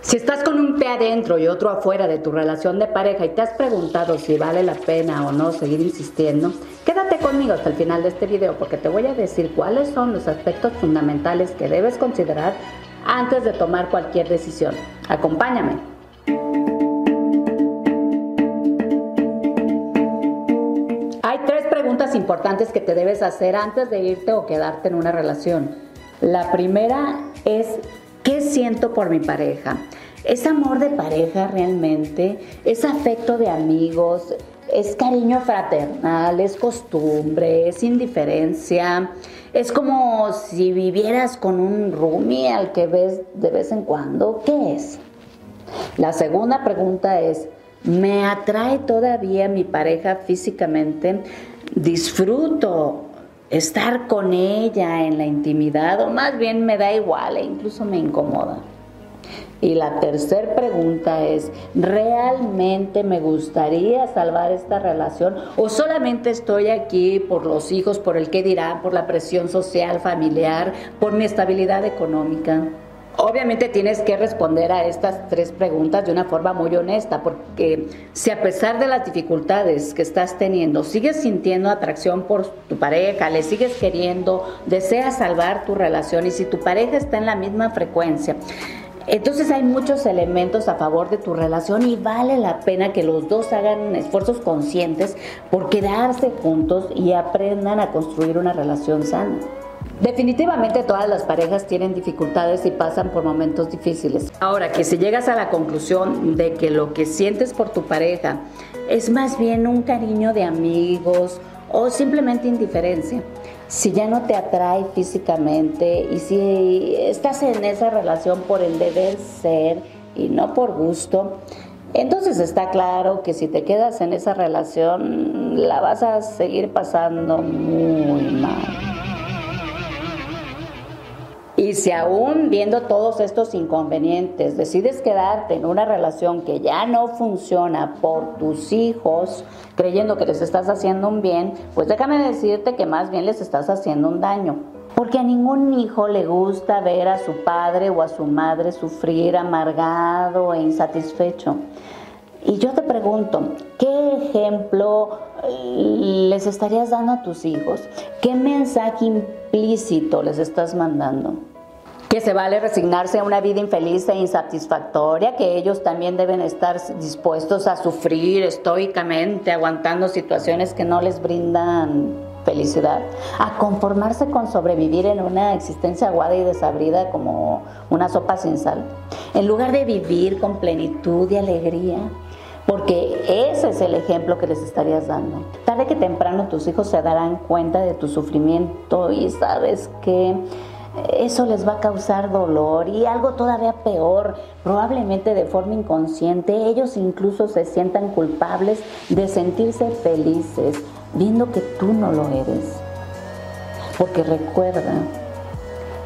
Si estás con un pie adentro y otro afuera de tu relación de pareja y te has preguntado si vale la pena o no seguir insistiendo, quédate conmigo hasta el final de este video porque te voy a decir cuáles son los aspectos fundamentales que debes considerar antes de tomar cualquier decisión. Acompáñame. Hay tres preguntas importantes que te debes hacer antes de irte o quedarte en una relación. La primera es, ¿qué siento por mi pareja? ¿Es amor de pareja realmente? ¿Es afecto de amigos? ¿Es cariño fraternal? ¿Es costumbre? ¿Es indiferencia? Es como si vivieras con un roomie al que ves de vez en cuando. ¿Qué es? La segunda pregunta es, ¿me atrae todavía mi pareja físicamente? ¿Disfruto estar con ella en la intimidad o más bien me da igual e incluso me incomoda? Y la tercera pregunta es, ¿realmente me gustaría salvar esta relación o solamente estoy aquí por los hijos, por el que dirán, por la presión social, familiar, por mi estabilidad económica? Obviamente tienes que responder a estas tres preguntas de una forma muy honesta, porque si a pesar de las dificultades que estás teniendo, sigues sintiendo atracción por tu pareja, le sigues queriendo, deseas salvar tu relación y si tu pareja está en la misma frecuencia, entonces hay muchos elementos a favor de tu relación y vale la pena que los dos hagan esfuerzos conscientes por quedarse juntos y aprendan a construir una relación sana. Definitivamente todas las parejas tienen dificultades y pasan por momentos difíciles. Ahora que si llegas a la conclusión de que lo que sientes por tu pareja es más bien un cariño de amigos o simplemente indiferencia, si ya no te atrae físicamente y si estás en esa relación por el deber ser y no por gusto, entonces está claro que si te quedas en esa relación la vas a seguir pasando muy mal. Y si aún viendo todos estos inconvenientes decides quedarte en una relación que ya no funciona por tus hijos, creyendo que les estás haciendo un bien, pues déjame decirte que más bien les estás haciendo un daño. Porque a ningún hijo le gusta ver a su padre o a su madre sufrir amargado e insatisfecho. Y yo te pregunto, ¿qué ejemplo eh, les estarías dando a tus hijos? ¿Qué mensaje implícito les estás mandando? Que se vale resignarse a una vida infeliz e insatisfactoria, que ellos también deben estar dispuestos a sufrir estoicamente, aguantando situaciones que no les brindan felicidad, a conformarse con sobrevivir en una existencia aguada y desabrida como una sopa sin sal, en lugar de vivir con plenitud y alegría porque ese es el ejemplo que les estarías dando. Tarde que temprano tus hijos se darán cuenta de tu sufrimiento y sabes que eso les va a causar dolor y algo todavía peor, probablemente de forma inconsciente, ellos incluso se sientan culpables de sentirse felices viendo que tú no lo eres. Porque recuerda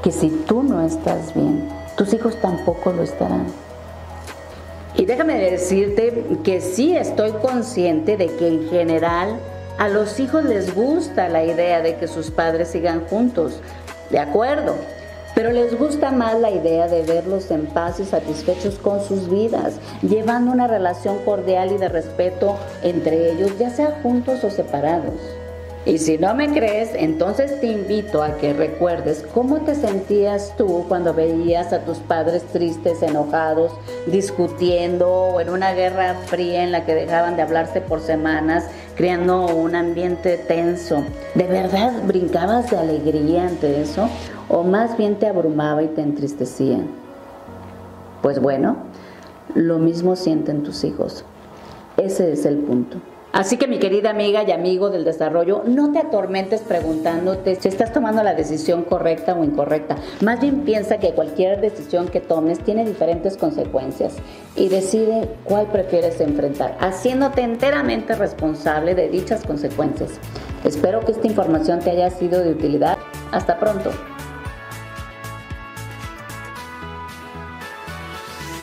que si tú no estás bien, tus hijos tampoco lo estarán. Y déjame decirte que sí estoy consciente de que en general a los hijos les gusta la idea de que sus padres sigan juntos, de acuerdo, pero les gusta más la idea de verlos en paz y satisfechos con sus vidas, llevando una relación cordial y de respeto entre ellos, ya sea juntos o separados. Y si no me crees, entonces te invito a que recuerdes cómo te sentías tú cuando veías a tus padres tristes, enojados, discutiendo o en una guerra fría en la que dejaban de hablarse por semanas, creando un ambiente tenso. ¿De verdad brincabas de alegría ante eso? ¿O más bien te abrumaba y te entristecía? Pues bueno, lo mismo sienten tus hijos. Ese es el punto. Así que mi querida amiga y amigo del desarrollo, no te atormentes preguntándote si estás tomando la decisión correcta o incorrecta. Más bien piensa que cualquier decisión que tomes tiene diferentes consecuencias y decide cuál prefieres enfrentar, haciéndote enteramente responsable de dichas consecuencias. Espero que esta información te haya sido de utilidad. Hasta pronto.